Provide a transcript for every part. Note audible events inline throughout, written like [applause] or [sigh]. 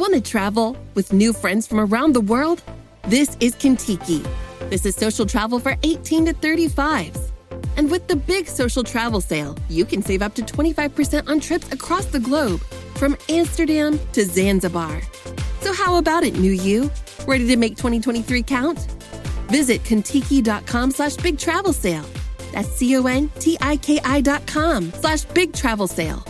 Want to travel with new friends from around the world? This is Contiki. This is social travel for 18 to 35s. And with the big social travel sale, you can save up to 25% on trips across the globe, from Amsterdam to Zanzibar. So how about it, new you? Ready to make 2023 count? Visit Contiki.com slash big travel sale. That's C-O-N-T-I-K-I dot com slash big travel sale.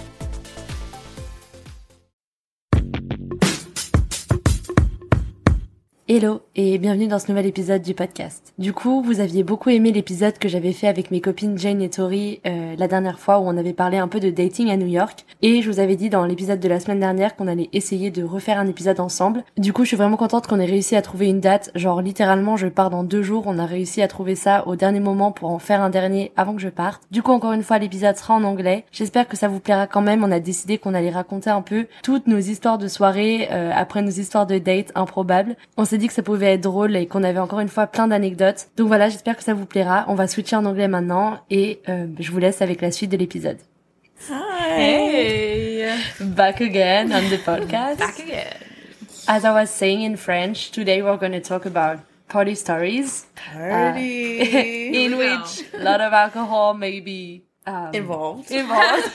Hello et bienvenue dans ce nouvel épisode du podcast. Du coup, vous aviez beaucoup aimé l'épisode que j'avais fait avec mes copines Jane et Tori euh, la dernière fois où on avait parlé un peu de dating à New York et je vous avais dit dans l'épisode de la semaine dernière qu'on allait essayer de refaire un épisode ensemble. Du coup, je suis vraiment contente qu'on ait réussi à trouver une date. Genre littéralement, je pars dans deux jours. On a réussi à trouver ça au dernier moment pour en faire un dernier avant que je parte. Du coup, encore une fois, l'épisode sera en anglais. J'espère que ça vous plaira quand même. On a décidé qu'on allait raconter un peu toutes nos histoires de soirée euh, après nos histoires de date improbables. On s'est dit que ça pouvait être drôle et qu'on avait encore une fois plein d'anecdotes. Donc voilà, j'espère que ça vous plaira. On va switcher en anglais maintenant et euh, je vous laisse avec la suite de l'épisode. Hey. Back again on the podcast. Back again. As I was saying in French, today we're going to talk about party stories. Party. [laughs] in which a lot of alcohol may be um, Involved. Involved. [laughs]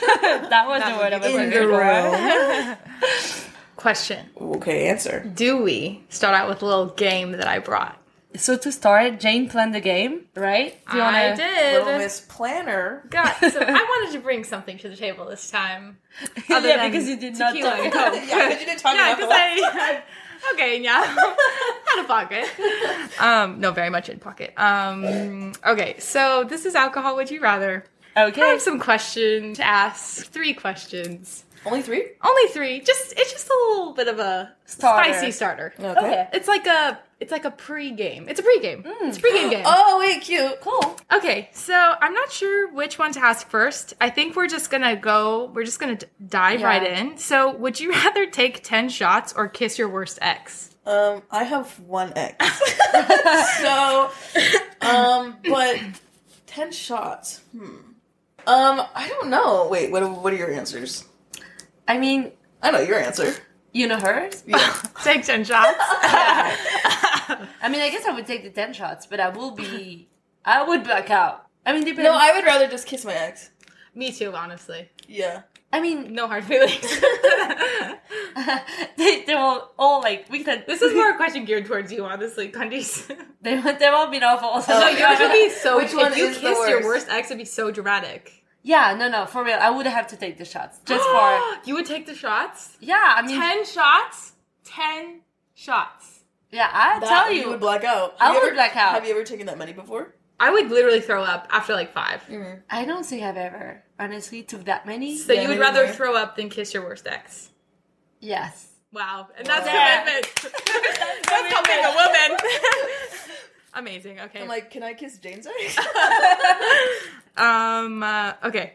that was the word I was In looking for. [laughs] Question. Okay, answer. Do we start out with a little game that I brought? So to start, Jane planned the game, right? Do you I wanna- did. Little Miss Planner. God, [laughs] so I wanted to bring something to the table this time. [laughs] Other Yeah, than because you did not tequila talk and about Coke. it. Yeah, 'cause you didn't talk yeah, enough because about I, okay, yeah, [laughs] out of pocket. Um, no, very much in pocket. Um, okay, so this is alcohol. Would you rather? Okay. I have some questions to ask. Three questions. Only three? Only three. Just it's just a little bit of a Starter. spicy starter. Okay. It's like a it's like a pre-game. It's a pre-game. It's a pre-game game. Oh, wait, cute. Cool. Okay, so I'm not sure which one to ask first. I think we're just gonna go. We're just gonna d- dive Yeah. right in. So, would you [laughs] rather take ten shots or kiss your worst ex? Um, I have one X. [laughs] so, um, but ten shots. Hmm. Um, I don't know. Wait, what? What are your answers? I mean, I know your answer. you know hers? Yeah. [laughs] Take ten shots. [laughs] I mean, I guess I would take the 10 shots, but I will be. I would black out. I mean, depends. no, I would rather just kiss my ex. Me too, honestly. Yeah. I mean, No hard feelings. [laughs] they, they will all like, we can. this is more a question geared towards you, honestly, Candice. They, they won't oh, be awful. Also, no, yours would be so. Which one if you is the kissed your worst? worst ex, it'd be so dramatic. Yeah, no, no, for real. I would have to take the shots. Just for. [gasps] you would take the shots. Yeah, I mean. Ten shots. Ten shots. Yeah, I That, tell you. you would black out. I Have you would ever- black out. Have you ever taken that many before? I would literally throw up after like five. Mm-hmm. I don't think I've ever. honestly took that many. So you would rather throw up than kiss your worst ex? Yes. Wow, and that's Yeah. commitment. [laughs] that's coming a woman. [laughs] Amazing. Okay. I'm like, can I kiss Jane's ex? [laughs] [laughs] Um. Uh, okay.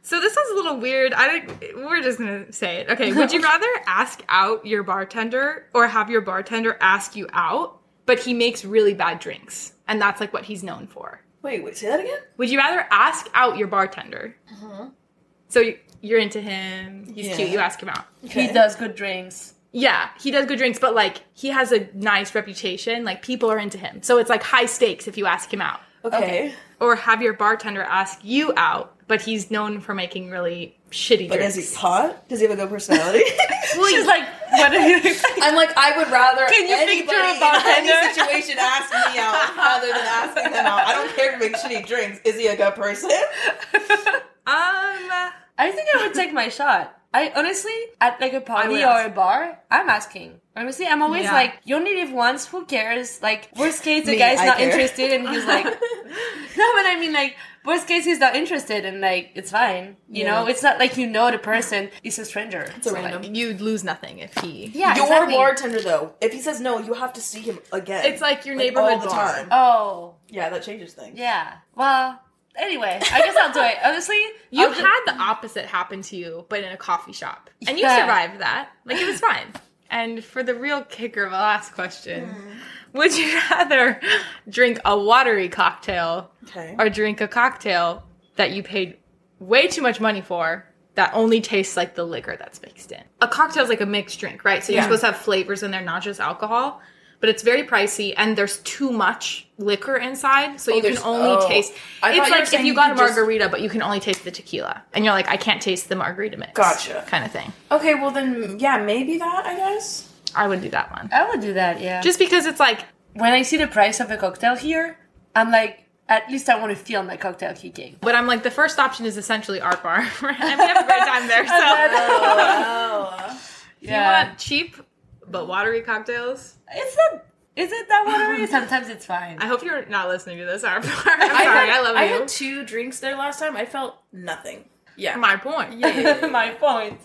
So this is a little weird. I don't. We're just gonna say it. Okay. Would you [laughs] rather ask out your bartender or have your bartender ask you out, but he makes really bad drinks, and that's like what he's known for? Wait, wait, say that again? Would you rather ask out your bartender? Uh-huh. So you- you're into him. He's Yeah. cute. You ask him out. He does good drinks. Yeah, he does good drinks, but like he has a nice reputation. Like people are into him, so it's like high stakes if you ask him out. Okay. Or have your bartender ask you out, but he's known for making really shitty But drinks. is he hot? Does he have a good personality? [laughs] well, he's like, what are you? [laughs] I'm like, I would rather Can you anybody picture a in bartender? any situation ask me out rather than asking them out. I don't care if he makes shitty drinks. Is he a good person? [laughs] Um, I think I would take my shot. I honestly, at like a party or a bar, I'm asking. Honestly, I'm always Yeah. like, you only live once. Who cares? Like, worst case, the Me, guy's I not care. interested, and he's like, [laughs] no, but I mean, like, worst case, he's not interested, and like, it's fine. You Yeah. know, it's not like you know the person. It's a stranger. It's a random. you'd lose nothing if he. Yeah, Your exactly. bartender, though, if he says no, you have to see him again. It's like your Like, neighborhood all the bar. time. Oh, Yeah, that changes things. yeah. Well, anyway, I guess I'll do it. Honestly, You I'll had the opposite happen to you, but in a coffee shop, and you Yeah. survived that. Like it was fine. [laughs] And for the real kicker of the last question, hmm. would you rather drink a watery cocktail Okay. or drink a cocktail that you paid way too much money for that only tastes like the liquor that's mixed in? A cocktail is like a mixed drink, right? So you're supposed to have flavors in there, not just alcohol. But it's very pricey, and there's too much liquor inside, so Oh, you can only oh. taste. I It's like if you you got a could just- margarita, but you can only taste the tequila, and you're like, I can't taste the margarita mix. Gotcha. kind of thing. Okay, well then, yeah, maybe that, I guess. I would do that one, I would do that. Yeah. just because it's like when I see the price of a cocktail here, I'm like, at least I want to feel my cocktail kicking. But I'm like, the first option is essentially art bar, [laughs] and we have a great time there. [laughs] So if [laughs] oh, you want cheap but watery cocktails, It's not. Is it that watery? [laughs] Sometimes it's fine. I hope you're not listening to this art bar. I'm I sorry, had, I love I you. I had two drinks there last time. I felt nothing. Yeah. My point. Yeah. [laughs] my point.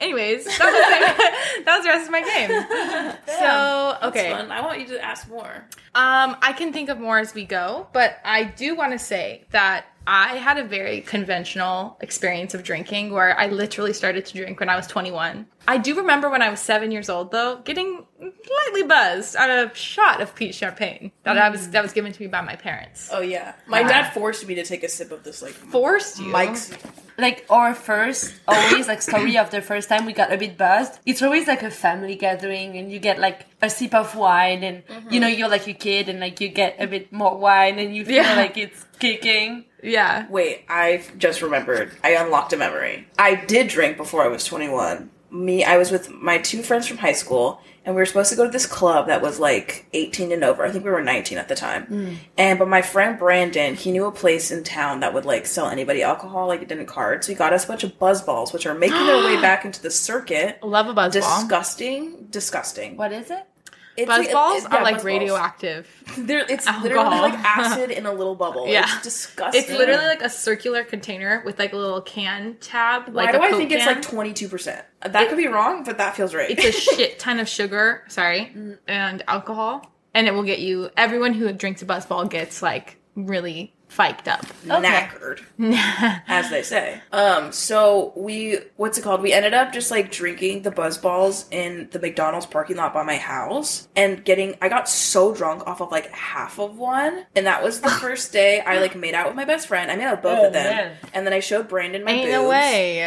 Anyways, that was, [laughs] that was the rest of my game. so okay, Fun. I want you to ask more. Um, I can think of more as we go, but I do want to say that I had a very conventional experience of drinking where I literally started to drink when I was 21. I do remember when I was seven years old, though, getting lightly buzzed on a shot of peach champagne that I was that was given to me by my parents. Oh yeah, my dad forced me to take a sip of this like Forced you. Mike's. Like our first, always like story of the first time we got a bit buzzed. It's always like a family gathering, and you get like a sip of wine, and you mm-hmm. know you're like a kid, and like you get a bit more wine, and you feel Yeah. like it's kicking. Yeah. Wait, I just remembered. I unlocked a memory. I did drink before I was 21. Me, I was with my two friends from high school, and we were supposed to go to this club that was like 18 and over. I think we were 19 at the time. Hmm. And but my friend Brandon, he knew a place in town that would like sell anybody alcohol, like it didn't card. So he got us a bunch of buzz balls, which are making their way [gasps] back into the circuit. Love a buzz ball. Disgusting, disgusting. What is it? It's Buzz like- balls it- are yeah, like buzz radioactive. They're, it's Alcohol. literally like [laughs] acid in a little bubble. Yeah. It's disgusting. It's literally like a circular container with like a little can tab. Why like do I think it's like twenty two percent? That could be wrong, but that feels right. it's a [laughs] shit ton of sugar, sorry, mm. and alcohol, and it will get you. Everyone who drinks a buzz ball gets like really fiked up. knackered, [laughs] as they say. Um, so we, what's it called? We ended up just like drinking the buzz balls in the McDonald's parking lot by my house and getting. I got so drunk off of like half of one, and that was the [laughs] first day I like made out with my best friend. I made out with both Oh, of them, man. and then I showed Brandon my Ain't boobs. no way.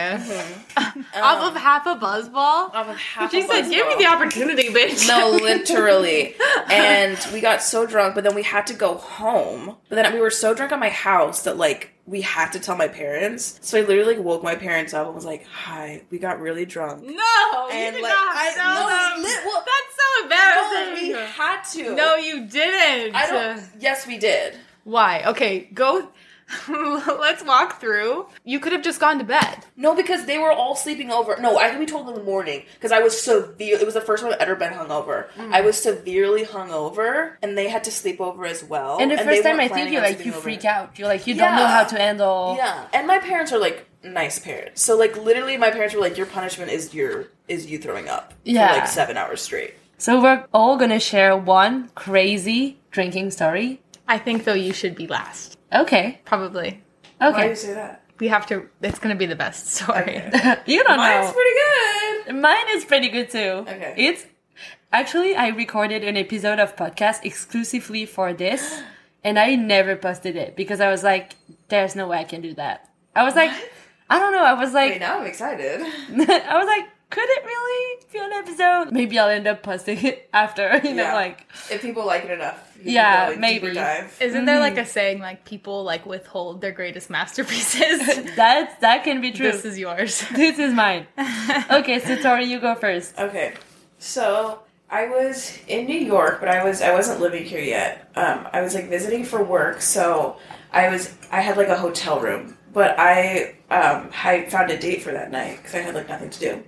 [laughs] Off of half a buzz ball. Off of half She a said, buzz "Give me the opportunity, bitch." No, literally. [laughs] and we got so drunk, but then we had to go home. But then we were so drunk at my house that like we had to tell my parents. So I literally like, woke my parents up and was like, "Hi, we got really drunk." no, you did like, not I- tell no, them. li- well- That's so No, embarrassing. we had to. No, you didn't. I don't. Yes, we did. Why? Okay, go. [laughs] Let's walk through. You could have just gone to bed. No, because they were all sleeping over. No, I think we told them in the morning because I was severe. It was the first time I've ever been hungover. Mm. I was severely hungover, and they had to sleep over as well. And the they first time I think you on like sleeping you over. freak out. You're like you don't know how to handle. Yeah, and my parents are like nice parents. So like literally, my parents were like, "Your punishment is your is you throwing up Yeah. for like seven hours straight." So we're all gonna share one crazy drinking story. I think though you should be last. Okay. Probably. Why do Okay. you say that? We have to. It's gonna be the best [laughs] story. you don't Mine's know. pretty good. Mine is pretty good too. Okay. It's actually I recorded an episode of podcast exclusively for this, [gasps] and I never posted it because I was like, "There's no way I can do that." I was like, I don't know. I was like, Wait, now I'm excited. [laughs] I was like, could it really be an episode? Maybe I'll end up posting it after. [laughs] You know, Yeah. like if people like it enough, you can Yeah, go, like, maybe. deeper dive. Isn't there like a saying like people like withhold their greatest masterpieces? [laughs] that that can be true. this is yours. [laughs] This is mine. okay, so Tori, you go first. Okay, so I was in New York, but I was I wasn't living here yet. Um, I was like visiting for work, so I was I had like a hotel room, but I um I found a date for that night because I had like nothing to do.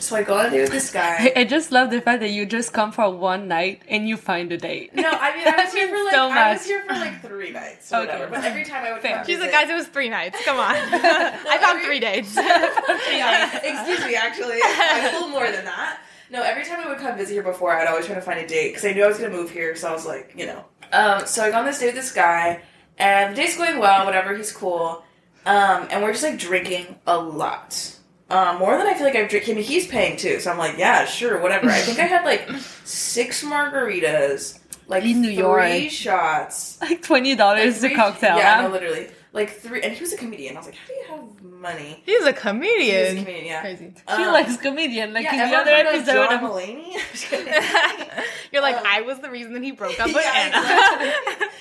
So I go on a date with this guy. I just love the fact that you just come for one night and you find a date. No, I mean I was [laughs] here for like So I was here for like three nights or Okay. whatever. But every time I would Fair. come She's like, guys, it was three nights. Come on. [laughs] [laughs] I found three dates. yeah, excuse me, actually, a little more than that. No, every time I would come visit here before, I'd always try to find a date because I knew I was going to move here. So I was like, you know. Um, so I go on this date with this guy, and the date's going well. Whatever, he's cool. Um, and we're just like drinking a lot. Um, more than I feel like I've drinking. He's paying too, so I'm like, yeah, sure, whatever. I think I had like [laughs] six margaritas, like In New three York. shots, Like twenty dollars Like, a cocktail. Yeah, huh? no, literally, like three. And he was a comedian. I was like, how do you have money? He's a He was a comedian. comedian, yeah. Crazy. She Um, likes comedian, like yeah, in the other heard of episode. John of- Mulaney? [laughs] Just. [laughs] You're like, I was the reason that he broke up with Yeah,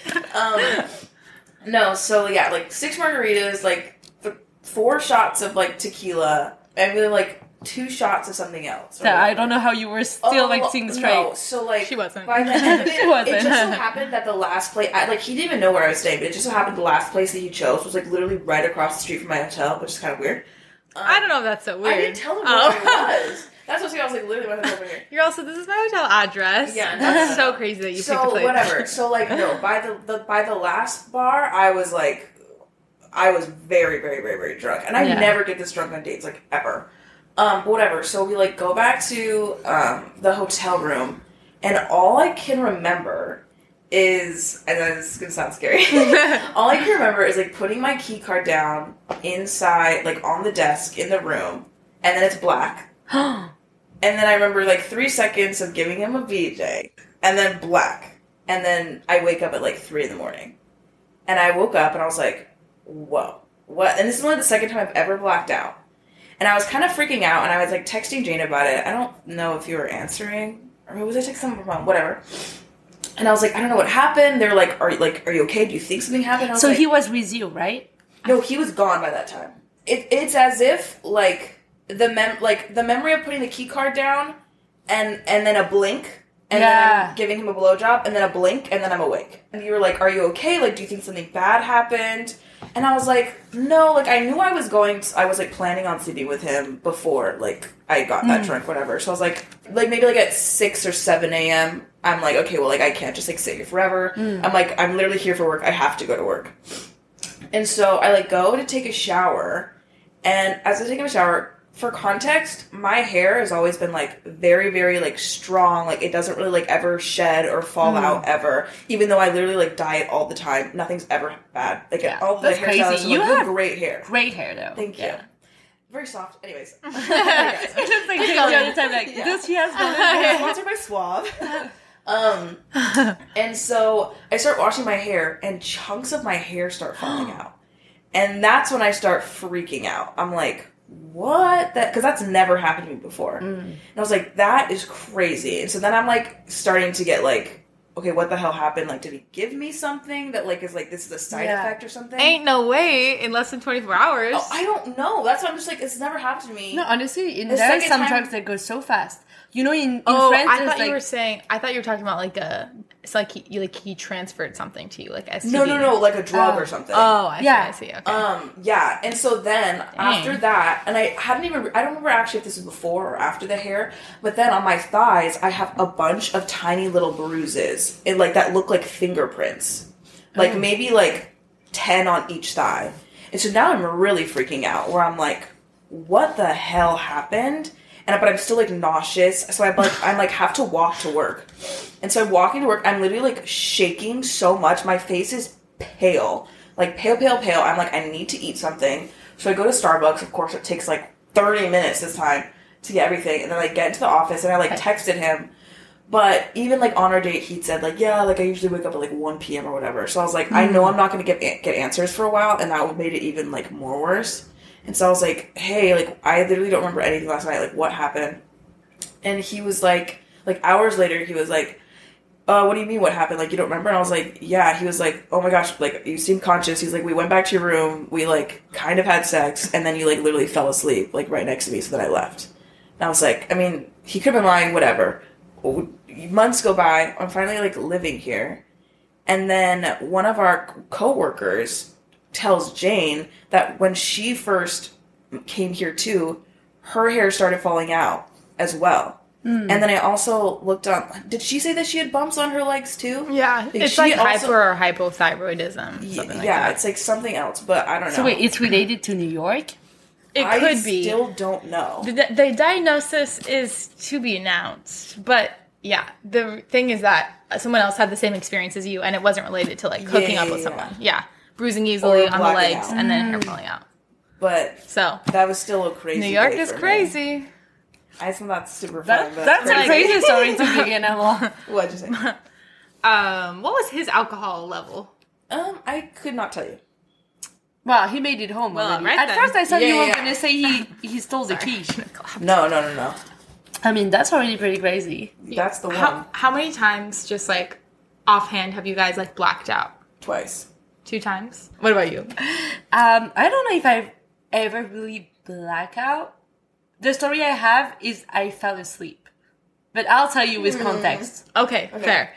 Anna. um, no, so yeah, like six margaritas, like th- four shots of like tequila, and then like two shots of something else. that I don't know how you were still Oh, like seeing straight. No, so like She wasn't. By the end of it, She wasn't. it just so happened that the last place, I, like he didn't even know where I was staying, but it just so happened the last place that he chose was like literally right across the street from my hotel, which is kind of weird. I don't know if that's so um, weird. I didn't tell him Oh. where I oh. [laughs] was. That's what I was. I was like literally my hotel over here. [laughs] You're also, this is my hotel address. Yeah, [laughs] That's so crazy that you picked a so place. whatever. So like no, by the, the by the last bar, I was like, I was very very very very drunk, and I Yeah. never get this drunk on dates like ever. Um, but whatever. So we like go back to um the hotel room, and all I can remember is, and this is gonna sound scary. [laughs] [laughs] all I can remember is like putting my key card down inside, like on the desk in the room, and then it's black. [gasps] And then I remember like three seconds of giving him a VJ, and then black. And then I wake up at like three in the morning. And I woke up and I was like, whoa, what? And this is only the second time I've ever blacked out. And I was kind of freaking out and I was like texting Jane about it. I don't know if you were answering or was I texting someone from? Whatever. And I was like, I don't know what happened. They're like, are you like, are you okay? Do you think something happened? So like, he was with you, right? no, he was gone by that time. It, it's as if like the mem like the memory of putting the key card down, and and then a blink, and then Yeah. I'm giving him a blowjob, and then a blink, and then I'm awake. And you were like, "Are you okay? Like, do you think something bad happened?" And I was like, "No." Like, I knew I was going. To, I was like planning on sleeping with him before like I got that hmm. drunk, whatever. So I was like, like maybe like at six or seven a.m. I'm like, okay, well, like I can't just like sit here forever. Hmm. I'm like, I'm literally here for work. I have to go to work. And so I like go to take a shower, and as I take a shower, for context, my hair has always been like very, very like strong. Like it doesn't really like ever shed or fall Hmm. out ever. Even though I literally like dye it all the time, nothing's ever bad. Like Yeah, all the hairstylists. You like, "You have great hair. Great hair though. Thank you. Yeah. Very soft. Anyways, [laughs] [laughs] It's just like all the time, like this. He has [laughs] sponsored by Suave. um, and so I start washing my hair, and chunks of my hair start falling [gasps] out, and that's when I start freaking out. I'm like, "What?" That because that's never happened to me before, and I was like, "That is crazy." And so then I'm like starting to get like. Okay, what the hell happened? Like, did he give me something that like is like this is a side Yeah. effect or something? Ain't no way in less than 24 hours. Oh, I don't know. That's why I'm just like, it's never happened to me. No, honestly, in, The there are some time- drugs that go so fast. You know, in, in oh, France, I thought like you were saying. I thought you were talking about like a. It's like he, you like he transferred something to you, like STD. no, no, no, like a drug Oh. or something. Oh, I see. Yeah. I see. Okay. Um, yeah, and so then after that, and I haven't even, I don't remember actually if this was before or after the hair, but then on my thighs, I have a bunch of tiny little bruises, and like that look like fingerprints, like maybe like ten on each thigh. And so now I'm really freaking out where I'm like, what the hell happened? And but I'm still like nauseous. So I'm like I'm like have to walk to work. And so I'm walking to work, I'm literally like shaking so much. My face is pale. Like pale, pale, pale. I'm like, I need to eat something. So I go to Starbucks. Of course, it takes like 30 minutes this time to get everything. And then I get into the office and I like texted him. But even like on our date, he'd said like, yeah, like I usually wake up at like 1 p.m. or whatever. So I was like, I know hmm. I'm not going to get get answers for a while, and that made it even like more worse. And so I was like, hey, like I literally don't remember anything last night. Like what happened? And he was like, like hours later, he was like, uh, what do you mean what happened? Like you don't remember? And I was like, yeah. He was like, oh my gosh, like you seem conscious. He's like, we went back to your room, we like kind of had sex, and then you like literally fell asleep like right next to me. So then I left. And I was like, I mean, he could have been lying, whatever. Months go by. I'm finally like living here, and then one of our coworkers tells Jane that when she first came here too, her hair started falling out as well. Hmm. And then I also looked up. Did she say that she had bumps on her legs too? Yeah, it's like also- hyper or hypothyroidism. Something like yeah, that. it's like something else, but I don't know. So wait, it's related to New York? It I could be. Still don't know. The, the diagnosis is to be announced, but yeah, the thing is that someone else had the same experience as you, and it wasn't related to like hooking Yeah, up with yeah, someone. Yeah, bruising easily on the legs out. and then hair falling out. But So that was still a crazy. New York day is for me. crazy. I think that's super fun. That, but that's a crazy [laughs] story to begin with. What'd you say? [laughs] Um, what was his alcohol level? um, I could not tell you. Well, he made it home. Well, right At then. first, I thought you Yeah, were yeah. gonna say he [laughs] he stole the key. No, no, no, no. I mean, that's already pretty crazy. That's the one. How how many times, just like offhand, have you guys like blacked out? Twice. Two times. What about you? Um, I don't know if I've ever really black out. The story I have is I fell asleep, but I'll tell you with context. Okay, fair.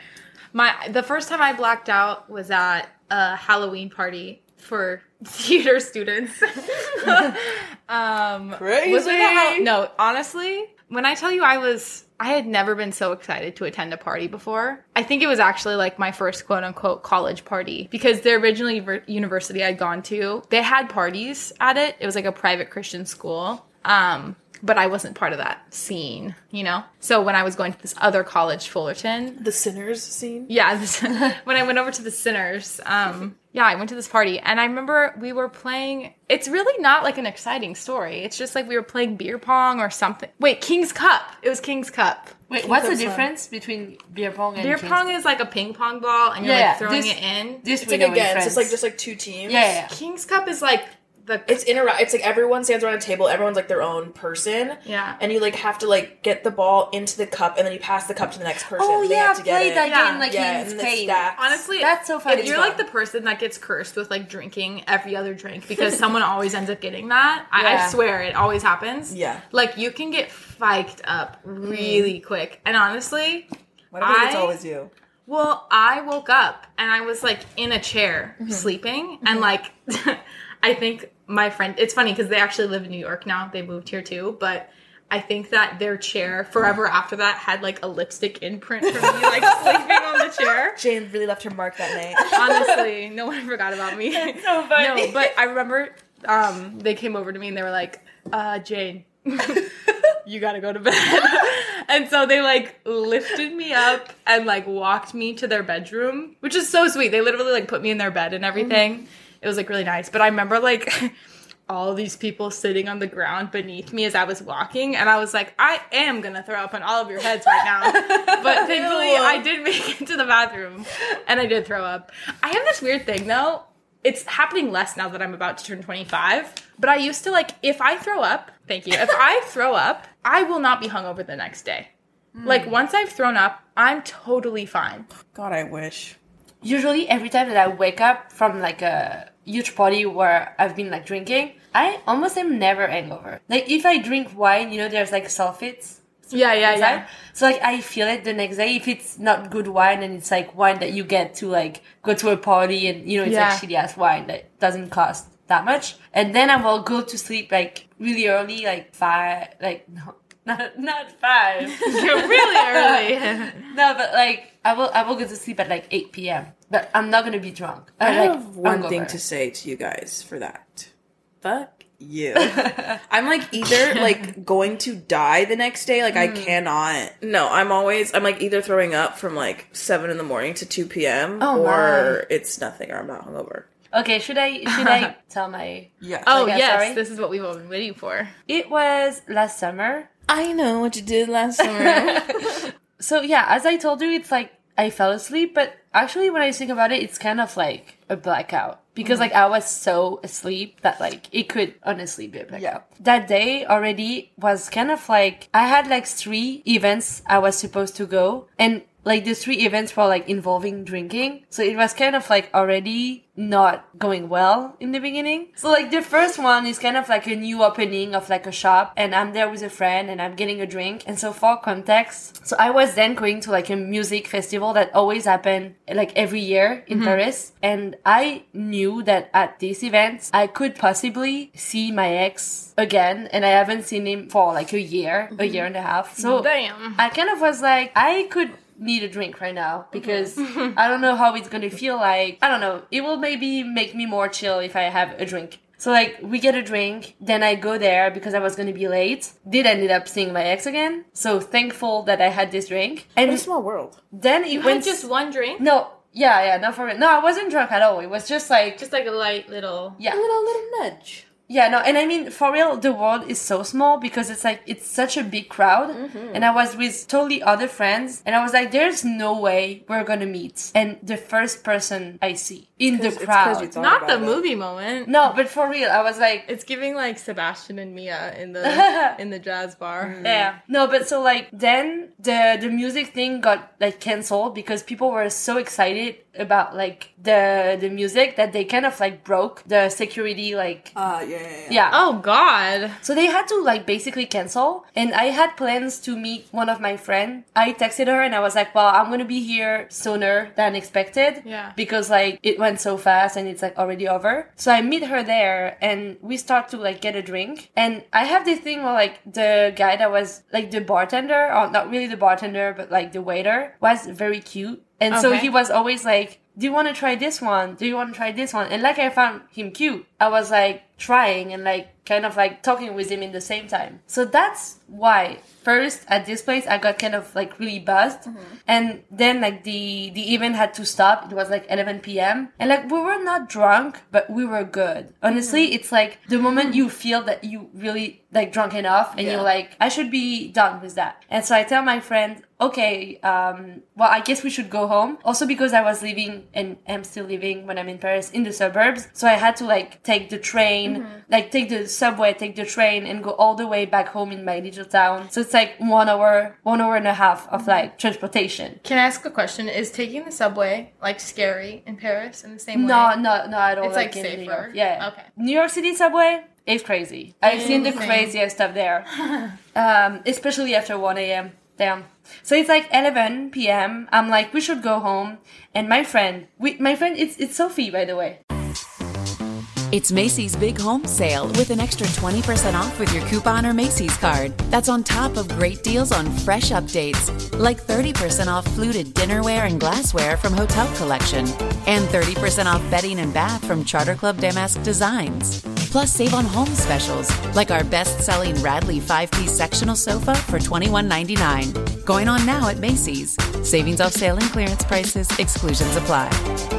My the first time I blacked out was at a Halloween party for [laughs] theater students. [laughs] um, Crazy. was it a Hall- no, honestly, when I tell you I was, I had never been so excited to attend a party before. I think it was actually like my first quote unquote college party because the original university I'd gone to, they had parties at it. It was like a private Christian school. Um, but I wasn't part of that scene, you know? So when I was going to this other college, Fullerton, The sinners scene. yeah, this, [laughs] when I went over to the Sinners, um, yeah, I went to this party and I remember we were playing. It's really not like an exciting story. It's just like we were playing beer pong or something. Wait, King's Cup. It was King's Cup. Wait, what's the King's Cup. difference between beer pong and Beer King's pong is like a ping pong ball and you're Yeah, like throwing this- it in. This It's we like know in again, it's like just like two teams. yeah, yeah, yeah. King's Cup is like the It's interact. It's like everyone stands around a table. Everyone's like their own person. Yeah. And you like have to like get the ball into the cup, and then you pass the cup to the next person. Oh They yeah, have I to get played it. that Yeah. game like Yeah, in and then Spain. Honestly, That's so funny. If you're like the person that gets cursed with like drinking every other drink because [laughs] someone always ends up getting that. I, I swear it always happens. Yeah. Like you can get fiked up really mm. quick. And honestly, Why do I it's always you? well, I woke up and I was like in a chair mm-hmm. sleeping mm-hmm. and like [laughs] I think my friend it's funny because they actually live in New York now. They moved here too, but I think that their chair forever after that had like a lipstick imprint for me, like [laughs] sleeping on the chair. Jane really left her mark that night. Honestly, no one forgot about me. [laughs] so funny. No, but I remember um, they came over to me and they were like, uh, Jane, [laughs] you gotta go to bed. and so they like lifted me up and like walked me to their bedroom, which is so sweet. They literally like put me in their bed and everything. It was like really nice. But I remember like [laughs] all these people sitting on the ground beneath me as I was walking, and I was like, I am gonna throw up on all of your heads right now. [laughs] but thankfully, I did make it to the bathroom, and I did throw up. I have this weird thing though. It's happening less now that I'm about to turn 25. But I used to like, if I throw up, thank you. If I throw up, I will not be hungover the next day. Hmm. Like once I've thrown up, I'm totally fine. God, I wish. Usually, every time that I wake up from like a huge party where I've been like drinking, I almost am never hangover. Like if I drink wine, you know, there's like sulfates. Yeah, yeah, inside. yeah. So like I feel it the next day if it's not good wine and it's like wine that you get to like go to a party and you know it's Yeah. like shitty ass wine that doesn't cost that much. And then I will go to sleep like really early, like five, like no, not not five. [laughs] You're really early. [laughs] no, but like I will I will go to sleep at like eight p.m. but I'm not gonna be drunk. I like, have one thing hungover. to say to you guys for that. Fuck you. [laughs] I'm like either like going to die the next day, like I Mm. cannot. No, I'm always I'm like either throwing up from like seven in the morning to two p.m. Oh, or it's nothing, or I'm not hungover. Okay, should I should I tell my? Yeah. Oh yes, sorry? this is what we've all been waiting for. It was last summer. I know what you did last summer. [laughs] So yeah, as I told you, it's like I fell asleep, but actually when I think about it, it's kind of like a blackout. Because Mm. like I was so asleep that like it could honestly be a blackout. That day already was kind of like I had like three events I was supposed to go and like the three events were like involving drinking. So it was kind of like already not going well in the beginning. So like the first one is kind of like a new opening of like a shop and I'm there with a friend and I'm getting a drink. And so for context, so I was then going to like a music festival that always happened like every year in Mhm. Paris. And I knew that at this event I could possibly see my ex again and I haven't seen him for like a year, a year and a half. So Damn. I kind of was like, I could need a drink right now mm-hmm. because [laughs] I don't know how it's gonna feel like. I don't know. It will maybe make me more chill if I have a drink. So like we get a drink, then I go there because I was gonna be late. Did ended up seeing my ex again. So thankful that I had this drink. And What a small world. Then it You went had just one drink? No, yeah, yeah, not for real. No, I wasn't drunk at all. It was just like Just like a light little. yeah. little little nudge. Yeah, no, and I mean, for real, the world is so small because it's like, it's such a big crowd. Mm-hmm. And I was with totally other friends, and I was like, there's no way we're gonna meet. And the first person I see in the 'cause- it's 'cause crowd. you Not the it. movie moment. no, but for real, I was like, It's giving like Sebastian and Mia in the [laughs] in the jazz bar. yeah. No, but so like, then the, the music thing got like canceled because people were so excited about like the, the music that they kind of like broke the security, like, Uh, yeah, yeah, yeah. yeah. Oh God. So they had to like basically cancel and I had plans to meet one of my friend. I texted her and I was like, well, I'm going to be here sooner than expected. Yeah. Because like it went so fast and it's like already over. So I meet her there and we start to like get a drink. And I have this thing where like the guy that was like the bartender or not really the bartender, but like the waiter was very cute. And so he was always like, do you want to try this one? Do you want to try this one? And like I found him cute. I was like trying and like kind of like talking with him in the same time. So that's why first at this place I got kind of like really buzzed. And then like the the event had to stop. It was like 11 p.m. And like we were not drunk, but we were good. Honestly, it's like the moment you feel that you really like drunk enough and Yeah. you're like I should be done with that. And so I tell my friend okay, um, well, I guess we should go home. Also because I was living and am still living when I'm in Paris in the suburbs. So I had to like take the train, like take the subway, take the train and go all the way back home in my little town. So it's like one hour, one hour and a half of like transportation. Can I ask a question? Is taking the subway like scary in Paris in the same No, way? no, no, no, I don't It's, like, New safer. York. Yeah. Okay. New York City subway is crazy. I've seen the craziest stuff there. [laughs] um, especially after 1 a.m. Damn. So it's like 11 p.m. I'm like, we should go home. And my friend, we, my friend, it's, it's Sophie, by the way. Mm-hmm. It's Macy's Big Home Sale with an extra 20% off with your coupon or Macy's card. That's on top of great deals on fresh updates, like 30% off fluted dinnerware and glassware from Hotel Collection, and 30% off bedding and bath from Charter Club Damask Designs. Plus, save on home specials, like our best selling Radley 5 piece sectional sofa for $21.99. Going on now at Macy's. Savings off sale and clearance prices, exclusions apply.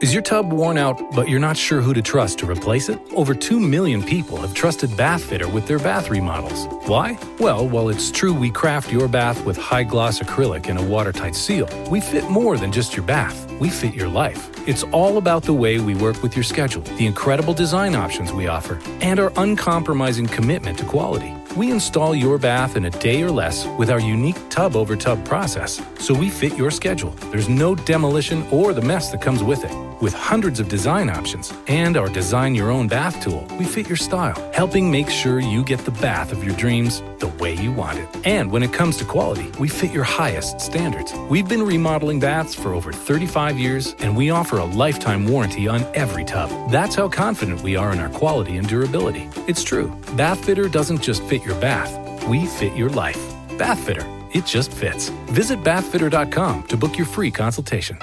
Is your tub worn out, but you're not sure who to trust to replace it? Over 2 million people have trusted Bathfitter with their bath remodels. Why? Well, while it's true we craft your bath with high gloss acrylic and a watertight seal, we fit more than just your bath. We fit your life. It's all about the way we work with your schedule, the incredible design options we offer, and our uncompromising commitment to quality. We install your bath in a day or less with our unique tub over tub process, so we fit your schedule. There's no demolition or the mess that comes with it. With hundreds of design options and our design your own bath tool, we fit your style, helping make sure you get the bath of your dreams the way you want it. And when it comes to quality, we fit your highest standards. We've been remodeling baths for over 35 years, and we offer a lifetime warranty on every tub. That's how confident we are in our quality and durability. It's true. Bath Fitter doesn't just fit your bath, we fit your life. Bath Fitter. It just fits. Visit bathfitter.com to book your free consultation.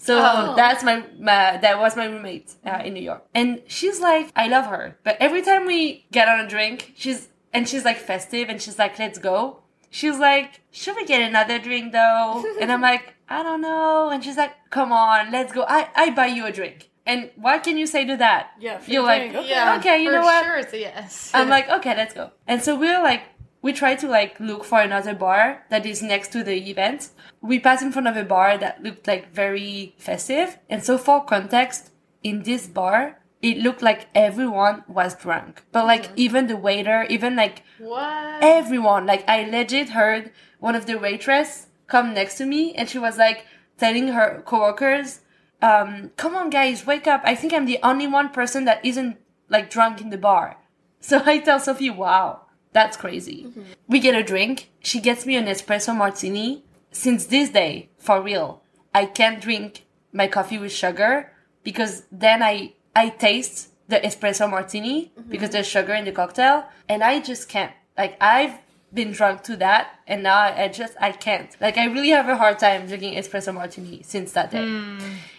So Oh. that's my, my that was my roommate uh, in New York, and she's like, I love her, but every time we get on a drink, she's and she's like festive, and she's like, let's go. She's like, should we get another drink though? [laughs] and I'm like, I don't know. And she's like, come on, let's go. I I buy you a drink. And what can you say to that? Yeah, you're like, okay. Yeah, okay, you know what? Sure, it's a yes. I'm like, okay, let's go. And so we're like, we try to like look for another bar that is next to the event. We pass in front of a bar that looked like very festive. And so for context, in this bar, it looked like everyone was drunk. But like mm-hmm. even the waiter, even like what? everyone, like I legit heard one of the waitress come next to me and she was like telling her coworkers, um, come on guys, wake up. I think I'm the only one person that isn't like drunk in the bar. [laughs] So I tell Sophie, wow, that's crazy. We get a drink. She gets me an espresso martini. Since this day, for real, I can't drink my coffee with sugar because then I, I taste the espresso martini because there's sugar in the cocktail and I just can't. Like I've been drunk to that and now I, I just, I can't. Like I really have a hard time drinking espresso martini since that day.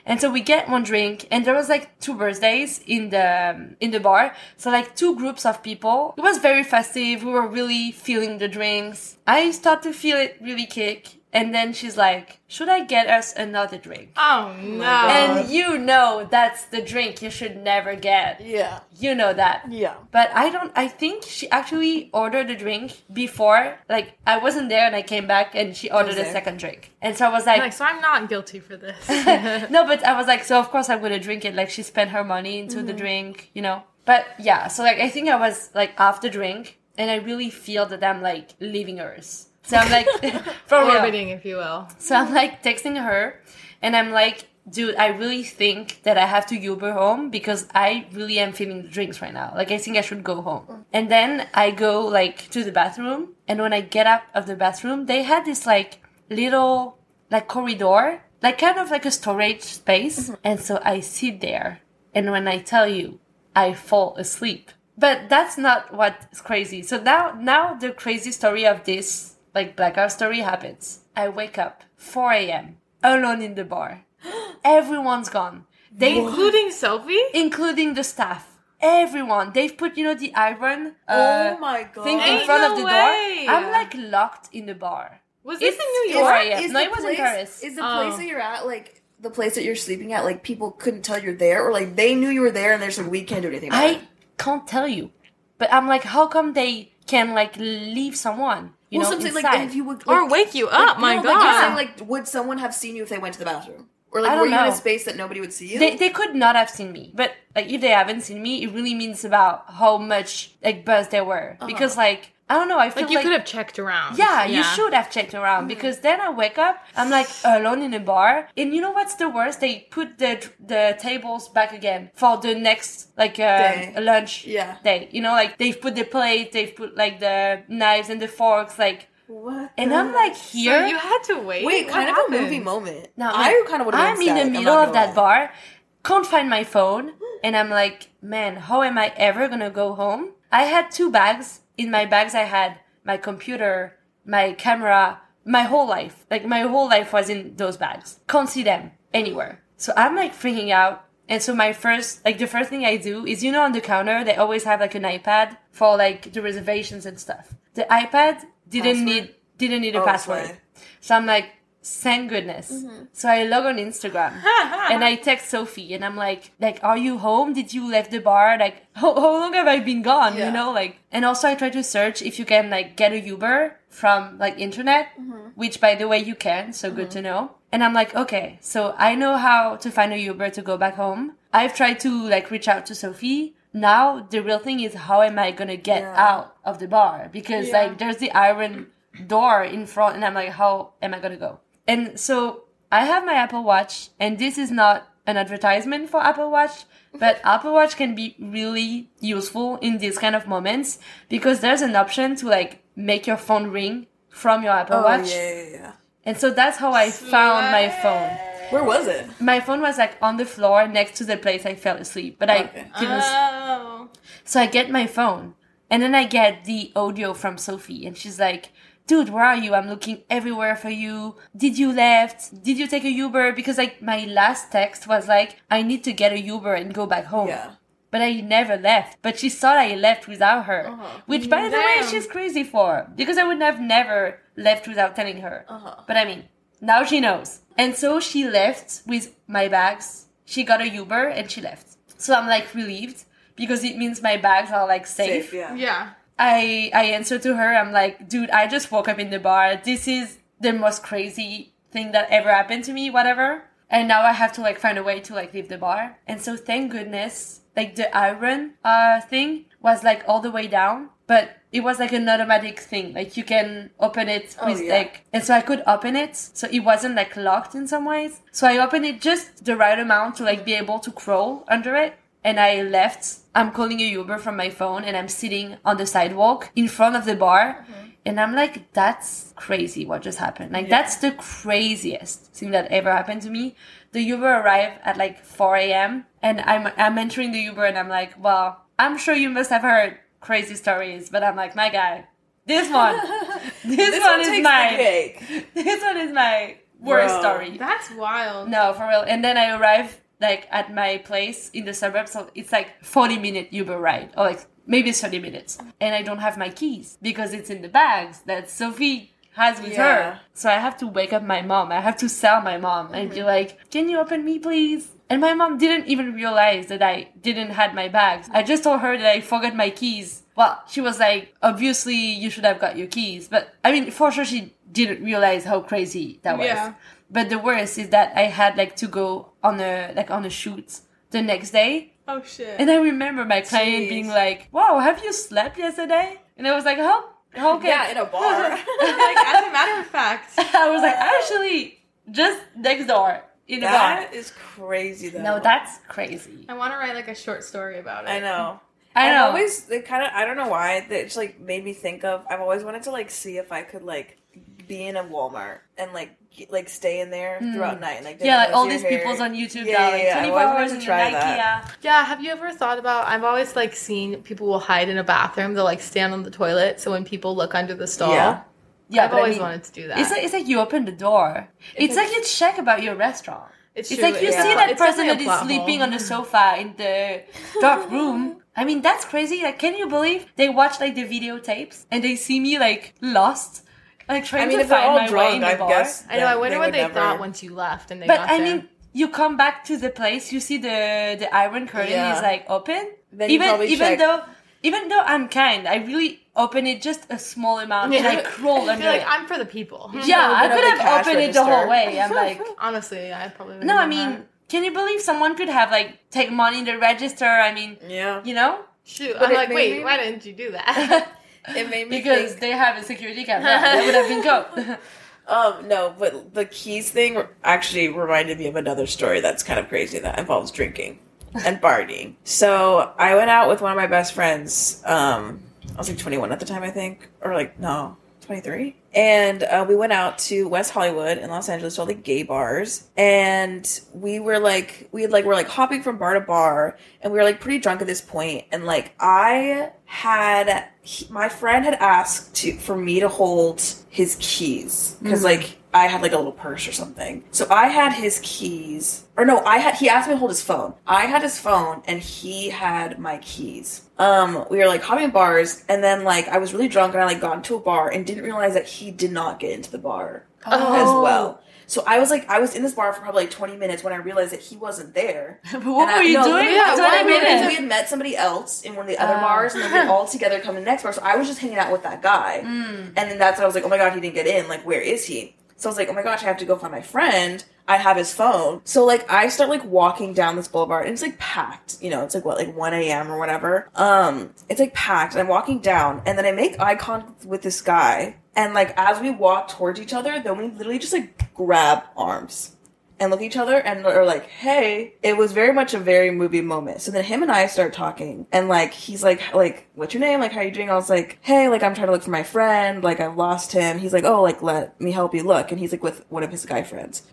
And so we get one drink, and there was like two birthdays in the um, in the bar. So like two groups of people. It was very festive. We were really feeling the drinks. I start to feel it really kick, and then she's like, "Should I get us another drink?" Oh, oh no! And you know that's the drink you should never get. Yeah. You know that. Yeah. But I don't. I think she actually ordered a drink before. Like I wasn't there, and I came back, and she ordered a second drink. And so I was like, like, so I'm not guilty for this. [laughs] no, but I was like, so of course I'm gonna drink it. Like she spent her money into the mm-hmm. drink, you know. But yeah, so like I think I was like after drink, and I really feel that I'm like leaving hers. So I'm like, [laughs] [laughs] for. Orbiting, if you will. So I'm like texting her, and I'm like, dude, I really think that I have to Uber home because I really am feeling the drinks right now. Like I think I should go home. And then I go like to the bathroom, and when I get out of the bathroom, they had this like little like corridor, like kind of like a storage space. Mm-hmm. And so I sit there, and when I tell you, I fall asleep. But that's not what's crazy. So now, now the crazy story of this like blackout story happens. I wake up 4 a.m. alone in the bar. [gasps] Everyone's gone. They Including Sophie? including the staff. Everyone. They've put, you know, the iron uh, oh my god. thing in Ain't front no of the way. door. I'm like locked in the bar. Was this It's in New 4 York? a.m. No, it was in Paris. Is the Oh. place that you're at like the place that you're sleeping at? Like people couldn't tell you're there, or like they knew you were there and they're just like, we can't do anything. About I it. can't tell you. But I'm like, how come they can like leave someone? You well, know, something inside? like if you would Or wake you up, like, my no, God. Like, you're saying, like, would someone have seen you if they went to the bathroom, or like I were don't you in a space that nobody would see you? They, they could not have seen me, but like if they haven't seen me, it really means about how much like buzz there were. Uh-huh. Because like I don't know, I feel Like you could have checked around. Yeah, you should have checked around because then I wake up, I'm like alone in a bar, and you know what's the worst? They put the the tables back again for the next like uh, Day. lunch Yeah. day. You know, like they've put the plate, they've put like the knives and the forks, like, what? and I'm like So here. you had to wait. Wait, What kind of a movie moment. Now, I like, kind of would have. I'm in the middle of that bar, can't find my phone, and I'm like, man, how am I ever gonna go home? I had two bags. In my bags, I had my computer, my camera, my whole life. Like my whole life was in those bags. Can't see them anywhere. So I'm like freaking out. And so my first, like the first thing I do is, you know, on the counter, they always have like an iPad for like the reservations and stuff. The iPad didn't Password? need, didn't need a Oh, password. sorry. So I'm like, thank goodness. Mm-hmm. So I log on Instagram [laughs] and I text Sophie and I'm like, like, are you home? Did you left the bar? Like, how, how long have I been gone? You know, like, and also I try to search if you can like get a Uber from like internet, mm-hmm. which by the way you can. So good mm-hmm. to know. And I'm like, okay, so I know how to find a Uber to go back home. I've tried to like reach out to Sophie. now the real thing is how am I gonna get out of the bar? Because Yeah. like there's the iron door in front and I'm like, how am I gonna go? And so I have my Apple Watch and this is not an advertisement for Apple Watch, but [laughs] Apple Watch can be really useful in these kind of moments because there's an option to like make your phone ring from your Apple Oh, Watch. yeah, yeah, yeah. And so that's how I found my phone. Where was it? My phone was like on the floor next to the place I fell asleep, but I didn't. Oh. So I get my phone, and then I get the audio from Sophie, and she's like, "Dude, where are you? I'm looking everywhere for you. Did you left? Did you take a Uber? Because like my last text was like, I need to get a Uber and go back home." Yeah. But I never left. But she thought I left without her, uh-huh. which, by the way, she's crazy for because I would have never left without telling her. Uh-huh. But I mean, now she knows. And so she left with my bags. She got a Uber and she left. So I'm like relieved because it means my bags are like safe. Safe, yeah. Yeah. I I answer to her. I'm like, dude, I just woke up in the bar. This is the most crazy thing that ever happened to me. Whatever. And now I have to like find a way to like leave the bar. And so thank goodness, like the iron uh thing was like all the way down, but it was like an automatic thing. Like you can open it Oh, with yeah. like, and so I could open it. So it wasn't like locked in some ways. So I opened it just the right amount to like be able to crawl under it. And I left. I'm calling a Uber from my phone and I'm sitting on the sidewalk in front of the bar. Mm-hmm. And I'm like, that's crazy what just happened. Like, that's the craziest thing that ever happened to me. The Uber arrived at like 4 a.m. and I'm, I'm entering the Uber and I'm like, well, I'm sure you must have heard crazy stories, but I'm like, my guy, this one, [laughs] this, This one, one is my, [laughs] this one is my worst Bro. story. That's wild. No, for real. And then I arrive like at my place in the suburbs. So it's like 40 minute Uber ride or like maybe 30 minutes. And I don't have my keys because it's in the bags that Sophie has with Yeah. her. So I have to wake up my mom. I have to sell my mom and mm-hmm. be like, can you open me please? And my mom didn't even realize that I didn't had my bags. I just told her that I forgot my keys. Well, she was like, obviously you should have got your keys. But I mean, for sure she didn't realize how crazy that was. Yeah. But the worst is that I had like to go on a like on a shoot the next day. Oh shit. And I remember my client Jeez. being like, "Wow, have you slept yesterday?" And I was like, "How? How can?" Yeah, in a bar. [laughs] [laughs] like as a matter of fact. [laughs] I was like, "Actually, just next door in a bar." that is crazy though. No, that's crazy. I want to write like a short story about it. I know. I I've know. always they kind of I don't know why they just like made me think of. I've always wanted to like see if I could like be in a Walmart and like like stay in there hmm. throughout night. Like yeah, like all these see your people's on YouTube Yeah, now, yeah, like yeah. 24 always hours in to try the that. IKEA. Yeah, have you ever thought about? I've always like seen people will hide in a bathroom. They'll like stand on the toilet, so when people look under the stall, Yeah. Yeah, I've but I always mean, wanted to do that. It's like it's like you open the door. It's, like you check about your restaurant. It's It's true, like you yeah. see that It's person that definitely is a plot sleeping on the sofa in the dark room. I mean, that's crazy. Like, can you believe they watch like the videotapes and they see me like lost, like trying I mean, to if find all my way in the I bar? guess. I know. I wonder they what they never- thought once you left and they But got I there. mean, you come back to the place, you see the the iron curtain Yeah. is like open. Then even probably even check- though even though I'm kind, I really open it just a small amount and [laughs] I crawl You're under like, it. I'm for the people. yeah, I could have cash opened it the whole way. I'm [laughs] like, Honestly, I probably. would've no, I mean, that. can you believe someone could have like take money in the register? I mean, Yeah. you know, shoot. But I'm like, wait, me- why didn't you do that? [laughs] It made me because think. they have a security camera, that would have been caught. [laughs] Um, no, but the keys thing actually reminded me of another story that's kind of crazy that involves drinking and partying. So I went out with one of my best friends. Um, I was like 21 at the time, I think, or like no, 23. And uh, we went out to West Hollywood in Los Angeles to all the gay bars, and we were like, we had like, we're like hopping from bar to bar, and we were like pretty drunk at this point, and like I had he, my friend had asked to for me to hold his keys because like I had like a little purse or something. So I had his keys, or no, I had he asked me to hold his phone. I had his phone, and he had my keys. Um, we were like hopping bars, and then like I was really drunk, and I like got into a bar and didn't realize that he did not get into the bar as well. So I was like, I was in this bar for probably like 20 minutes when I realized that he wasn't there. [laughs] But what And I- were you no, doing? for what 20 I minutes? We had met somebody else in one of the other Ah. bars, and then we [laughs] all together come to the next bar. So I was just hanging out with that guy, Mm. and then that's when I was like, oh my god, he didn't get in. Like, where is he? So I was like, oh my gosh, I have to go find my friend. I have his phone. So like I start like walking down this boulevard and it's like packed. You know, it's like what, like 1 a.m. or whatever. Um, it's like packed. And I'm walking down and then I make eye contact with this guy. And like as we walk towards each other, then we literally just like grab arms and look at each other and are like, hey, it was very much a very movie moment. So then him and I start talking and like, he's like, like, what's your name? Like, how are you doing? I was like, hey, like, I'm trying to look for my friend. Like, I lost him. He's like, oh, like, let me help you look. And he's like with one of his guy friends.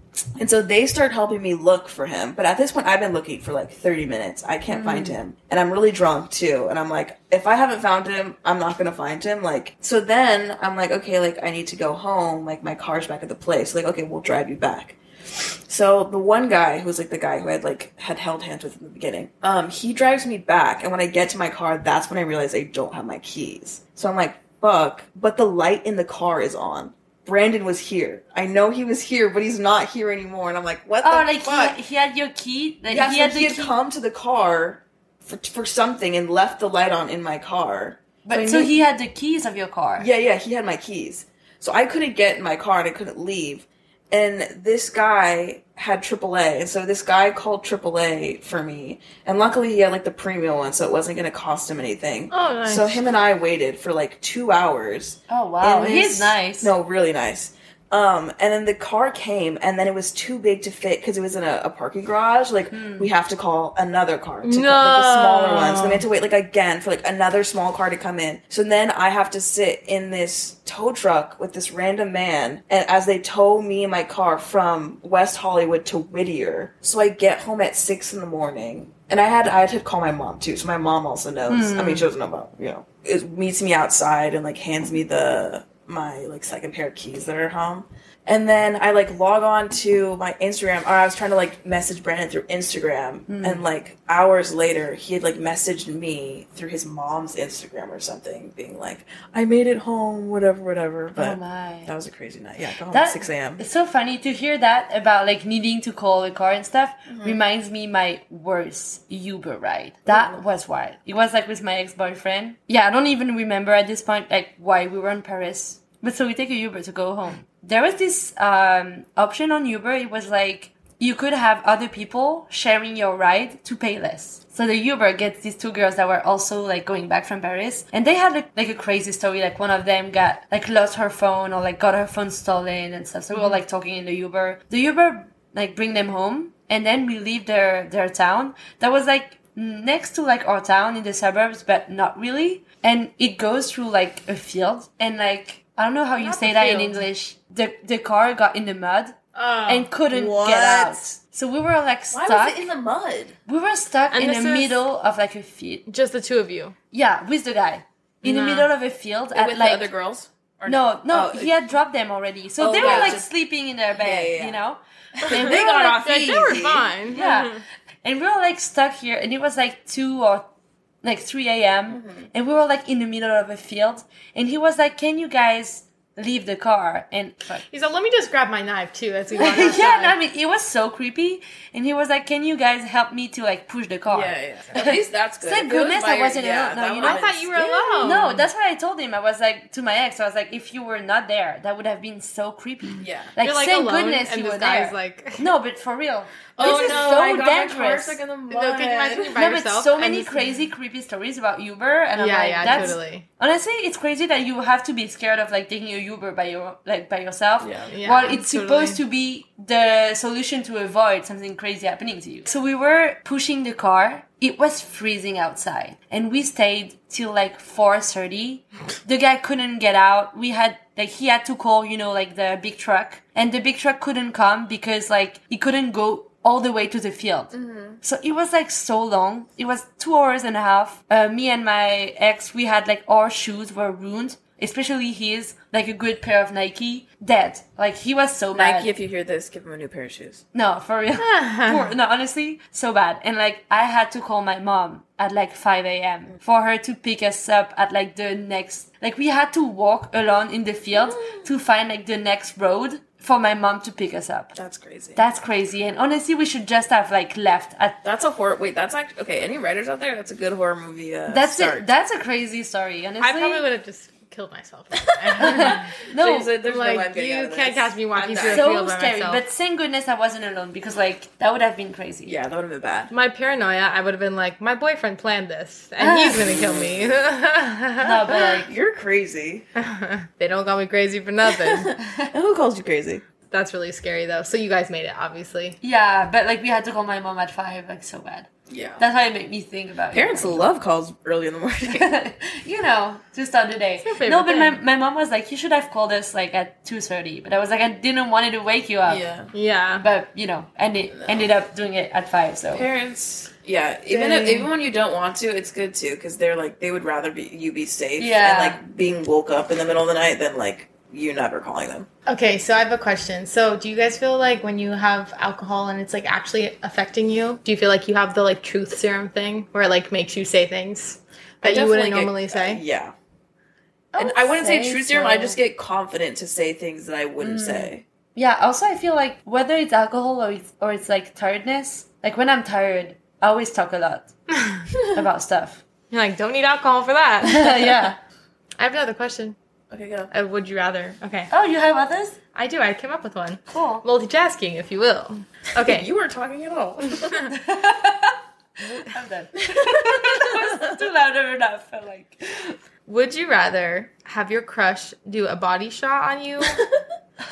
And so they start helping me look for him. But at this point, I've been looking for like 30 minutes. I can't Mm. find him. And I'm really drunk too. And I'm like, if I haven't found him, I'm not going to find him. Like, so then I'm like, okay, like, I need to go home. Like, my car's back at the place. Like, okay, we'll drive you back. So the one guy who was like the guy who had like had held hands with in the beginning, um, he drives me back, and when I get to my car, that's when I realize I don't have my keys. So I'm like, fuck. But the light in the car is on. Brandon was here. I know he was here, but he's not here anymore. And I'm like, what the Oh, like fuck? he, he had your key. Like yeah, he so had he had key. come to the car for, for something and left the light on in my car. But I so knew- he had the keys of your car. yeah, yeah, he had my keys. So I couldn't get in my car and I couldn't leave. And this guy had AAA. And so this guy called AAA for me. And luckily he had like the premium one, so it wasn't going to cost him anything. Oh, nice. So him and I waited for like two hours. Oh wow, in he's nice. No, really nice. Um, and then the car came, and then it was too big to fit because it was in a, a parking garage. Like Hmm. we have to call another car to come, like No. the smaller ones. Then we had to wait like again for like another small car to come in. So then I have to sit in this tow truck with this random man, and as they tow me and my car from West Hollywood to Whittier. So I get home at six in the morning. And I had I had to call my mom too, so my mom also knows. Hmm. I mean, she doesn't know about you know. It meets me outside and like hands me the my like second pair of keys that are home. And then I like log on to my Instagram. Or I was trying to like message Brandon through Instagram, Hmm. and like hours later, he had like messaged me through his mom's Instagram or something, being like, "I made it home, whatever, whatever." But Oh, my. that was a crazy night. Yeah, I got home That- at six a.m. It's so funny to hear that about like needing to call a car and stuff. Mhm. Reminds me my worst Uber ride. That was wild. It was like with my ex boyfriend. Yeah, I don't even remember at this point like why we were in Paris. But so we take a Uber to go home. There was this um, option on Uber. It was like you could have other people sharing your ride to pay less. So the Uber gets these two girls that were also like going back from Paris, and they had like, like a crazy story. Like one of them got like lost her phone or like got her phone stolen and stuff. So we were like talking in the Uber. The Uber like bring them home, and then we leave their their town. That was like next to like our town in the suburbs, but not really. And it goes through like a field, and like I don't know how you Not say that in. English. The the car got in the mud Oh. and couldn't What? get out. So we were like stuck. Why was it in the mud? we were stuck And in the middle of like a field. Just the two of you. Yeah, with the guy in the middle of a field at with like the other girls? Or no, no, Oh, he had dropped them already. So Oh, they were like just- sleeping in their bed, Yeah, yeah, you know. [laughs] And They were, got like, off Like, they were fine. yeah, and we were like stuck here, and it was like two or like three a.m. Mm-hmm. and we were like in the middle of a field, and he was like, "Can you guys leave the car?" And fuck. He's like, let me just grab my knife too as we [laughs] walk yeah, no, I mean, it was so creepy, and he was like, "Can you guys help me to like push the car?" Yeah, yeah. [laughs] At least that's good. Thank If it was goodness I wasn't yeah, alone. No, you know, I thought you were alone. No, that's what I told him. I was like to my ex, I was like, if you were not there, that would have been so creepy. Yeah. Like, You're, like, thank goodness and you were there. like- [laughs] no, but for real, Oh this is no, so I got my car dangerous. stuck in the mud. No, can you imagine you're by no, but so many this- crazy, creepy stories about Uber, and I'm Yeah, like, yeah, that's totally. honestly, it's crazy that you have to be scared of like taking a Uber by your like by yourself. Yeah. Yeah, while it's totally. supposed to be the solution to avoid something crazy happening to you. So we were pushing the car. It was freezing outside, and we stayed till like four thirty. [laughs] The guy couldn't get out. We had like he had to call, you know, like the big truck, and the big truck couldn't come because like he couldn't go all the way to the field. So it was like so long. It was two hours and a half. Uh, me and my ex, we had like our shoes were ruined, especially his, like a good pair of Nike, dead. Like he was so bad. Nike, if you hear this, give him a new pair of shoes. No, for real. [laughs] No, honestly, so bad. And like, I had to call my mom at like 5 a.m. for her to pick us up at like the next, like, we had to walk alone in the field to find like the next road for my mom to pick us up. That's crazy. That's crazy. And honestly, we should just have like left at. That's a horror. Wait, that's actually okay. Any writers out there? That's a good horror movie. Uh, That's start. it. That's a crazy story. Honestly, I probably would have just killed myself. [laughs] No, She's like, "There's no way I'm like getting out you of can't this. catch me walking I'm through a dying." field so by scary. myself. But thank goodness I wasn't alone because like that would have been crazy. Yeah, that would have been bad. my paranoia, I would have been like, my boyfriend planned this, and he's gonna kill me. [laughs] No, but like You're crazy. [laughs] they don't call me crazy for nothing. Who calls you crazy? That's really scary though. So you guys made it, obviously. yeah, but like we had to call my mom at five, like so bad. Yeah. That's why it made me think about it. Parents love calls early in the morning. [laughs] you know, to start the day. favorite No, but my, thing. my mom was like, you should have called us like at two thirty. But I was like, I didn't want it to wake you up. yeah. Yeah. But you know, and ended ended up doing it at five. So Parents, yeah, even if, even when you don't want to, it's good too because they're like they would rather be you be safe Yeah. and like being woke up in the middle of the night than like you never calling them. Okay, so I have a question. So, do you guys feel like when you have alcohol and it's like actually affecting you, do you feel like you have the like truth serum thing where it like makes you say things that you wouldn't definitely get- normally say? uh, yeah. I And would I wouldn't say say truth serum. I just get confident to say things that I wouldn't Mm. say. yeah. Also, I feel like whether it's alcohol or it's, or it's like tiredness. Like when I'm tired, I always talk a lot [laughs] about stuff. You're like, don't need alcohol for that. [laughs] yeah. [laughs] I have another question. Okay, go. Uh, would you rather? Okay, Oh, you have others? I do. I came up with one. Cool. Multitasking, if you will. Okay, [laughs] You weren't talking at all. [laughs] I'm done. [laughs] that was too loud enough. I like. Would you rather have your crush do a body shot on you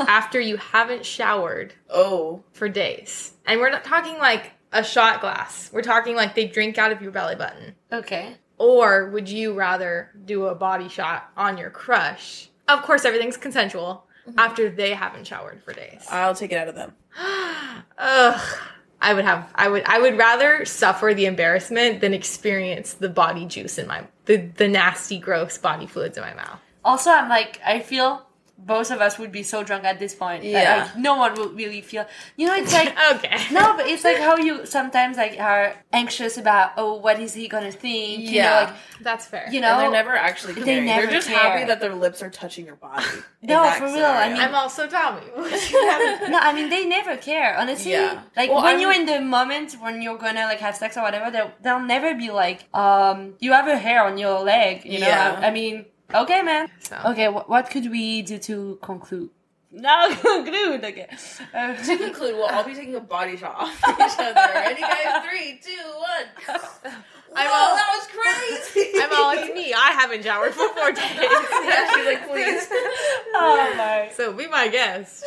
after you haven't showered oh, for days? And we're not talking like a shot glass. We're talking like they drink out of your belly button. Okay. Or would you rather do a body shot on your crush? Of course, everything's consensual mm-hmm. after they haven't showered for days. I'll take it out of them. [gasps] Ugh. I would have I would I would rather suffer the embarrassment than experience the body juice in my the, the nasty gross body fluids in my mouth. Also, I'm like, I feel both of us would be so drunk at this point. that, Yeah. like, no one would really feel. You know, it's like. [laughs] Okay. No, but it's like how you sometimes like are anxious about oh what is he gonna think you know Yeah. like That's fair. you know and they're never actually They caring. never are just care. happy that their lips are touching your body. [laughs] No, for real, I mean- I'm also Tommy. [laughs] no I mean they never care honestly Yeah. like Well, when I'm- you're in the moment when you're gonna like have sex or whatever they'll, they'll never be like um you have a hair on your leg you know Yeah. I, I mean okay man So. okay wh- what could we do to conclude [laughs] no conclude okay uh, to conclude, we'll all be taking a body shot off each other. [laughs] Ready, guys? Three, two, one. [laughs] I'm Whoa, all- that was crazy. I'm all it's me. I haven't showered for four days. yeah, she's like, please. oh my So be my guest.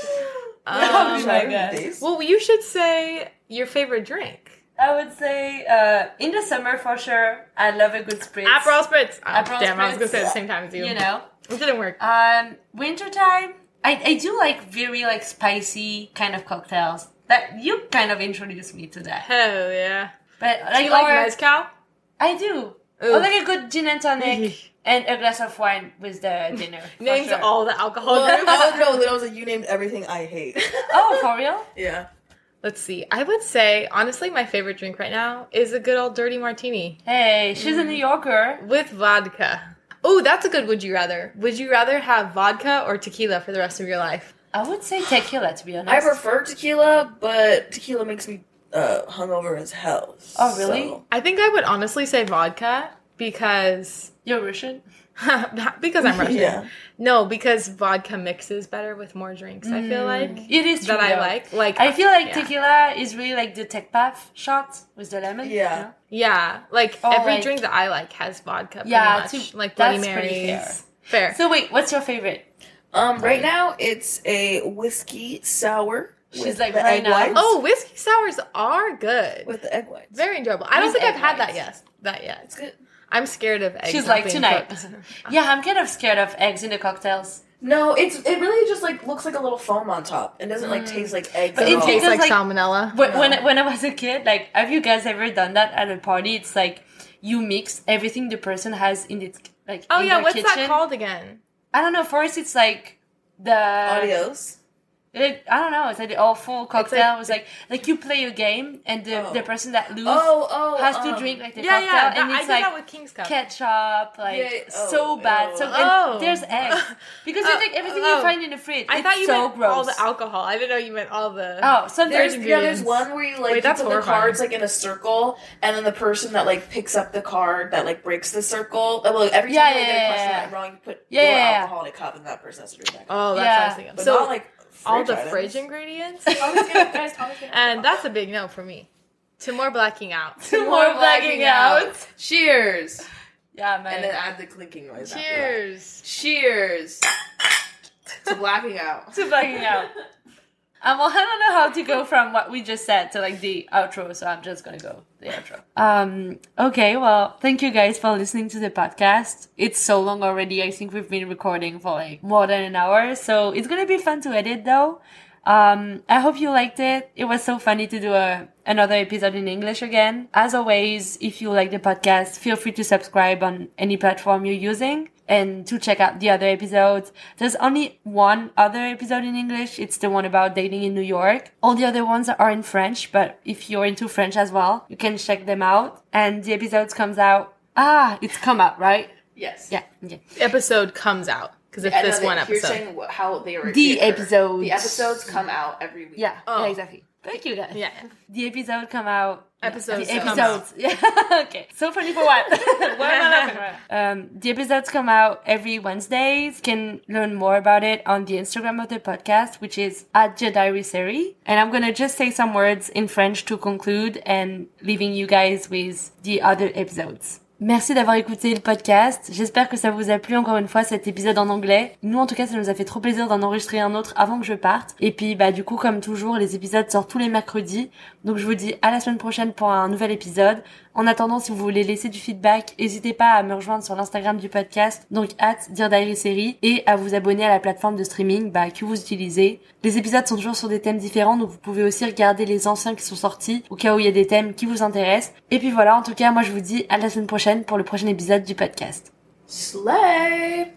Um, my god well, you should say your favorite drink. I would say uh, in the summer for sure. I love a good spritz. Aperol spritz. Oh, Aperol damn, I was gonna say at the same time as you. You know. it didn't work. Um, wintertime. I, I do like very like spicy kind of cocktails. That you kind of introduced me to that. Hell yeah. But Do like, you like mezcal? I do. Ooh. Or like a good gin and tonic [laughs] and a glass of wine with the [laughs] dinner. for Names sure. all the alcohol Well, groups. oh no, that was like you named everything I hate. Oh, for real? [laughs] yeah. Let's see. I would say honestly, my favorite drink right now is a good old dirty martini Hey, she's a New Yorker. with vodka. Oh, that's a good. Would you rather? Would you rather have vodka or tequila for the rest of your life? I would say tequila to be honest. I prefer tequila, but tequila makes me uh, hungover as hell. Oh, really? So- I think I would honestly say vodka because You're Russian. [laughs] because I'm Russian. Yeah. No, because vodka mixes better with more drinks. I feel like It is true. that I though. like. Like I feel like yeah. tequila is really like the tech path shot with the lemon. Yeah. you know? Yeah, like Or every like- drink that I like has vodka. Pretty Yeah, much. too- like Bloody that's pretty Marys. Fair. So wait, what's your favorite? Um, right now it's a whiskey sour. She's with like right egg now. whites. oh, whiskey sours are good. with the egg whites. Very enjoyable. I don't think I've egg had that yet. That yet. It's good. I'm scared of eggs. She's not like being tonight. cooked. [laughs] yeah, I'm kind of scared of eggs in the cocktails. No, it's it really just like looks like a little foam on top. It doesn't like taste like eggs. But at it all. Tastes like, like, salmonella. When, when when I was a kid, like, have you guys ever done that at a party? It's like you mix everything the person has in its like. oh in yeah, what's kitchen. that called again? I don't know. First, it's like the Adios. It, I don't know. It's like the awful cocktail. It was like like you play a game and the, the person that loses Oh, oh, has to um, drink like the yeah, cocktail yeah, and that- I it's did like that with King's Cup. ketchup, like Yeah, oh, so bad. So and Oh. there's eggs [laughs] because Oh, it's like everything oh. you find in the fridge. I it's thought you so meant gross. all the alcohol. I didn't know you meant all the. Oh, sometimes There's, yeah, there's one where you like Wait, you that's put the cards like in a circle, and then the person that like picks up the card that like breaks the circle. uh, Well, every time Yeah, you like, yeah, get a question yeah. that wrong, you put Yeah, your yeah, yeah. alcohol in a cup, and that person has to drink that. Oh, that's Yeah. what I was thinking. but so not like all the items. fridge ingredients, Tommy's gonna, guys, Tommy's gonna [laughs] and that's a big no for me. To more blacking out. To more blacking out. Cheers. Yeah, man. And then add the clinking noise. after that. Cheers. Cheers. to blacking out. [laughs] to blacking out. Um, well, I don't know how to go from what we just said to like the outro, so I'm just gonna go the outro. Um, okay, well, thank you guys for listening to the podcast. It's so long already. I think we've been recording for like more than an hour, so it's gonna be fun to edit though. Um, I hope you liked it. It was so funny to do a, another episode in English again. As always, if you like the podcast, feel free to subscribe on any platform you're using and to check out the other episodes. There's only one other episode in English. It's the one about dating in New York. All the other ones are in French, but if you're into French as well, you can check them out. And the episodes comes out. Ah, it's come out, right? Yes. Yeah. Okay. Episode comes out because it's Yeah, this they- one You're episode. saying how they were The episodes. The episodes come out every week. Yeah. Oh. Yeah, exactly. Thank you guys. Yeah. The episode come out. Episodes The come episodes. [laughs] Yeah. okay. So funny for what? [laughs] what am I laughing about? Um, the episodes come out every Wednesdays. You can learn more about it on the Instagram of the podcast, which is at Dear Diary Série. And I'm gonna just say some words in French to conclude and leaving you guys with the other episodes. Merci d'avoir écouté le podcast. J'espère que ça vous a plu encore une fois cet épisode en anglais. Nous en tout cas ça nous a fait trop plaisir d'en enregistrer un autre avant que je parte. Et puis bah du coup comme toujours les épisodes sortent tous les mercredis. Donc je vous dis à la semaine prochaine pour un nouvel épisode. En attendant si vous voulez laisser du feedback, n'hésitez pas à me rejoindre sur l'Instagram du podcast, donc Dear Diary Série, et à vous abonner à la plateforme de streaming bah, que vous utilisez. Les épisodes sont toujours sur des thèmes différents, donc vous pouvez aussi regarder les anciens qui sont sortis, au cas où il y a des thèmes qui vous intéressent. Et puis voilà, en tout cas, moi je vous dis à la semaine prochaine pour le prochain épisode du podcast. Slay.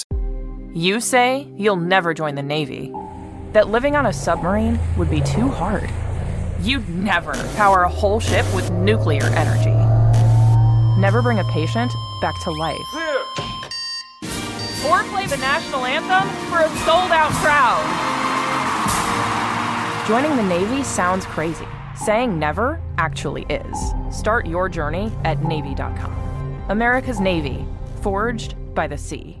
You say you'll never join the Navy, that living on a submarine would be too hard. You'd never power a whole ship with nuclear energy. Never bring a patient back to life. Or play the national anthem for a sold out crowd. Joining the Navy sounds crazy. Saying never actually is. Start your journey at Navy.com. America's Navy, forged by the sea.